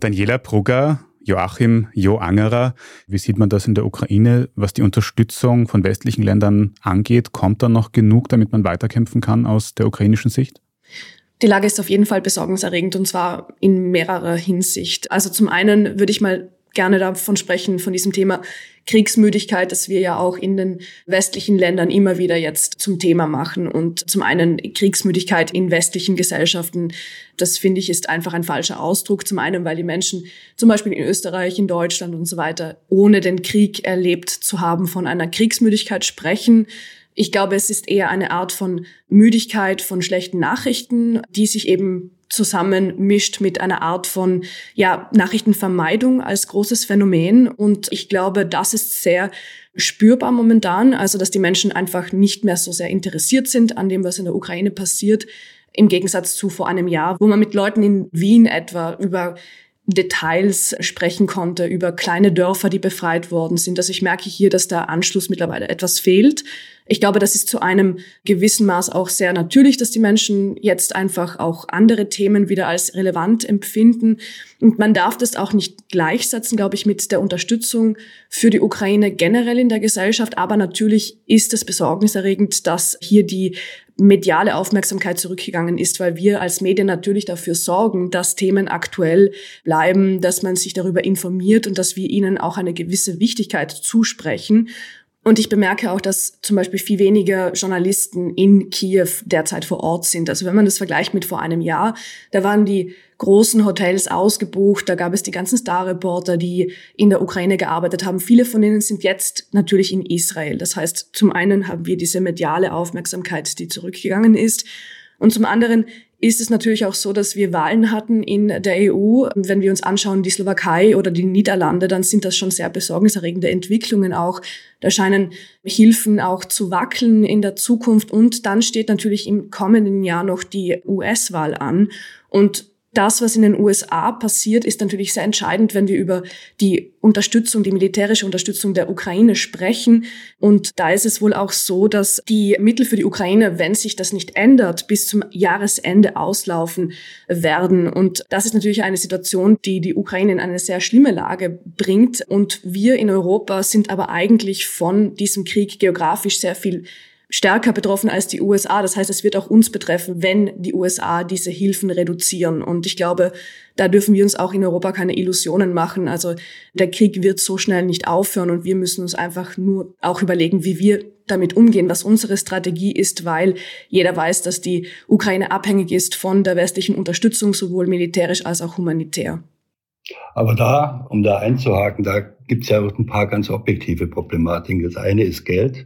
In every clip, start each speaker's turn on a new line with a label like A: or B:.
A: Daniela Brugger, Joachim Jo Angerer, wie sieht man das in der Ukraine, was die Unterstützung von westlichen Ländern angeht? Kommt da noch genug, damit man weiterkämpfen kann aus der ukrainischen Sicht?
B: Die Lage ist auf jeden Fall besorgniserregend und zwar in mehrerer Hinsicht. Also zum einen würde ich mal gerne davon sprechen, von diesem Thema Kriegsmüdigkeit, das wir ja auch in den westlichen Ländern immer wieder jetzt zum Thema machen. Und zum einen Kriegsmüdigkeit in westlichen Gesellschaften, das finde ich ist einfach ein falscher Ausdruck. Zum einen, weil die Menschen zum Beispiel in Österreich, in Deutschland und so weiter, ohne den Krieg erlebt zu haben, von einer Kriegsmüdigkeit sprechen. Ich glaube, es ist eher eine Art von Müdigkeit von schlechten Nachrichten, die sich eben zusammenmischt mit einer Art von ja, Nachrichtenvermeidung als großes Phänomen. Und ich glaube, das ist sehr spürbar momentan, also dass die Menschen einfach nicht mehr so sehr interessiert sind an dem, was in der Ukraine passiert, im Gegensatz zu vor einem Jahr, wo man mit Leuten in Wien etwa über Details sprechen konnte, über kleine Dörfer, die befreit worden sind. Also ich merke hier, dass der Anschluss mittlerweile etwas fehlt. Ich glaube, das ist zu einem gewissen Maß auch sehr natürlich, dass die Menschen jetzt einfach auch andere Themen wieder als relevant empfinden. Und man darf das auch nicht gleichsetzen, glaube ich, mit der Unterstützung für die Ukraine generell in der Gesellschaft. Aber natürlich ist es besorgniserregend, dass hier die mediale Aufmerksamkeit zurückgegangen ist, weil wir als Medien natürlich dafür sorgen, dass Themen aktuell bleiben, dass man sich darüber informiert und dass wir ihnen auch eine gewisse Wichtigkeit zusprechen. Und ich bemerke auch, dass zum Beispiel viel weniger Journalisten in Kiew derzeit vor Ort sind. Also wenn man das vergleicht mit vor einem Jahr, da waren die großen Hotels ausgebucht, da gab es die ganzen Star-Reporter, die in der Ukraine gearbeitet haben. Viele von ihnen sind jetzt natürlich in Israel. Das heißt, zum einen haben wir diese mediale Aufmerksamkeit, die zurückgegangen ist. Und zum anderen ist es natürlich auch so, dass wir Wahlen hatten in der EU. Wenn wir uns anschauen, die Slowakei oder die Niederlande, dann sind das schon sehr besorgniserregende Entwicklungen auch. Da scheinen Hilfen auch zu wackeln in der Zukunft. Und dann steht natürlich im kommenden Jahr noch die US-Wahl an. Und das, was in den USA passiert, ist natürlich sehr entscheidend, wenn wir über die Unterstützung, die militärische Unterstützung der Ukraine sprechen. Und da ist es wohl auch so, dass die Mittel für die Ukraine, wenn sich das nicht ändert, bis zum Jahresende auslaufen werden. Und das ist natürlich eine Situation, die die Ukraine in eine sehr schlimme Lage bringt. Und wir in Europa sind aber eigentlich von diesem Krieg geografisch sehr viel stärker betroffen als die USA. Das heißt, es wird auch uns betreffen, wenn die USA diese Hilfen reduzieren. Und ich glaube, da dürfen wir uns auch in Europa keine Illusionen machen. Also der Krieg wird so schnell nicht aufhören und wir müssen uns einfach nur auch überlegen, wie wir damit umgehen, was unsere Strategie ist, weil jeder weiß, dass die Ukraine abhängig ist von der westlichen Unterstützung, sowohl militärisch als auch humanitär.
C: Aber da, um da einzuhaken, da gibt es ja auch ein paar ganz objektive Problematiken. Das eine ist Geld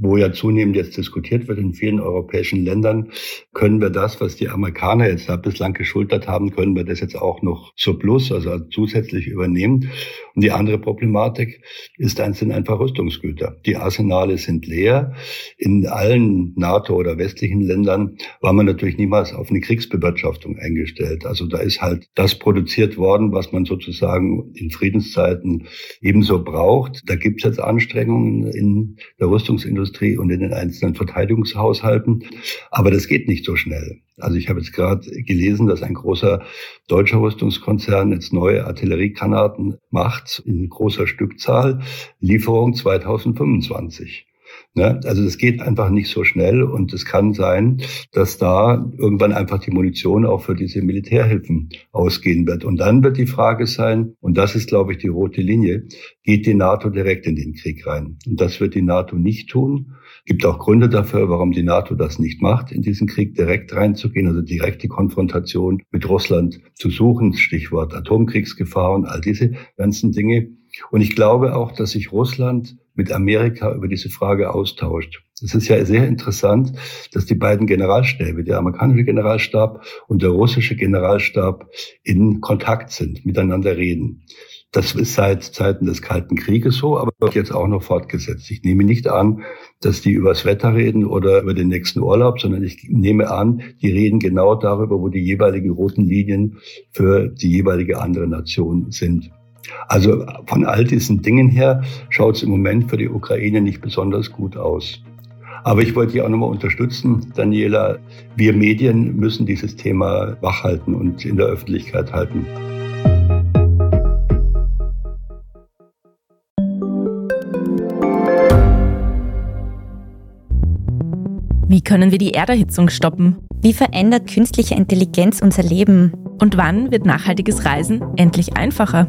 C: wo ja zunehmend jetzt diskutiert wird in vielen europäischen Ländern, können wir das, was die Amerikaner jetzt da bislang geschultert haben, können wir das jetzt auch noch zur Plus, also zusätzlich übernehmen. Und die andere Problematik ist dann sind einfach Rüstungsgüter. Die Arsenale sind leer. In allen NATO- oder westlichen Ländern war man natürlich niemals auf eine Kriegsbewirtschaftung eingestellt. Also da ist halt das produziert worden, was man sozusagen in Friedenszeiten ebenso braucht. Da gibt es jetzt Anstrengungen in der Rüstungsindustrie Rüstungsindustrie und in den einzelnen Verteidigungshaushalten. Aber das geht nicht so schnell. Also ich habe jetzt gerade gelesen, dass ein großer deutscher Rüstungskonzern jetzt neue Artilleriegranaten macht in großer Stückzahl, Lieferung 2025. Ne? Also das geht einfach nicht so schnell und es kann sein, dass da irgendwann einfach die Munition auch für diese Militärhilfen ausgehen wird. Und dann wird die Frage sein, und das ist, glaube ich, die rote Linie, geht die NATO direkt in den Krieg rein? Und das wird die NATO nicht tun. Gibt auch Gründe dafür, warum die NATO das nicht macht, in diesen Krieg direkt reinzugehen, also direkt die Konfrontation mit Russland zu suchen, Stichwort Atomkriegsgefahr und all diese ganzen Dinge. Und ich glaube auch, dass sich Russland mit Amerika über diese Frage austauscht. Es ist ja sehr interessant, dass die beiden Generalstäbe, der amerikanische Generalstab und der russische Generalstab in Kontakt sind, miteinander reden. Das ist seit Zeiten des Kalten Krieges so, aber wird jetzt auch noch fortgesetzt. Ich nehme nicht an, dass die übers Wetter reden oder über den nächsten Urlaub, sondern ich nehme an, die reden genau darüber, wo die jeweiligen roten Linien für die jeweilige andere Nation sind. Also von all diesen Dingen her schaut es im Moment für die Ukraine nicht besonders gut aus. Aber ich wollte dich auch nochmal unterstützen, Daniela. Wir Medien müssen dieses Thema wachhalten und in der Öffentlichkeit halten.
D: Wie können wir die Erderhitzung stoppen?
E: Wie verändert künstliche Intelligenz unser Leben?
D: Und wann wird nachhaltiges Reisen endlich einfacher?